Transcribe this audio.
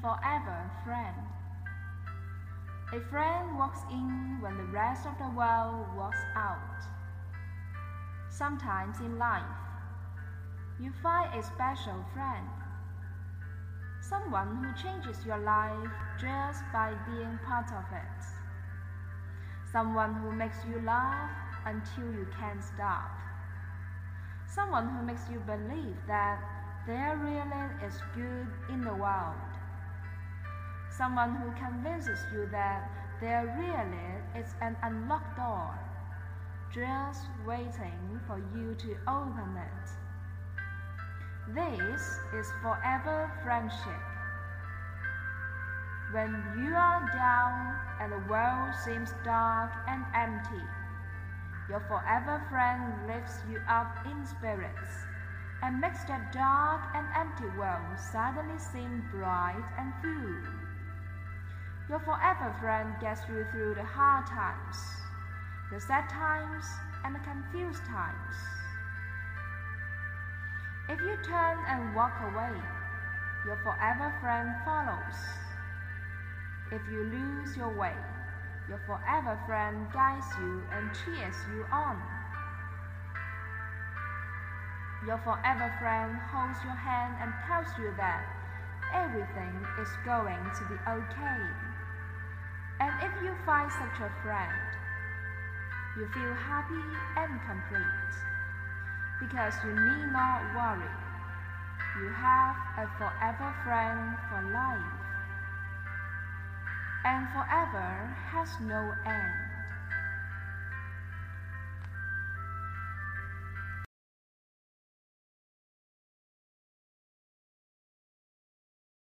forever friend. A friend walks in when the rest of the world walks out. Sometimes in life, you find a special friend. Someone who changes your life just by being part of it. Someone who makes you laugh until you can't stop. Someone who makes you believe that there really is good in the world. Someone who convinces you that there really is an unlocked door, just waiting for you to open it. This is forever friendship. When you are down and the world seems dark and empty, your forever friend lifts you up in spirits and makes that dark and empty world suddenly seem bright and full. Your forever friend gets you through the hard times, the sad times, and the confused times. If you turn and walk away, your forever friend follows. If you lose your way, your forever friend guides you and cheers you on. Your forever friend holds your hand and tells you that everything is going to be okay. And if you find such a friend, you feel happy and complete because you need not worry. You have a forever friend for life, and forever has no end.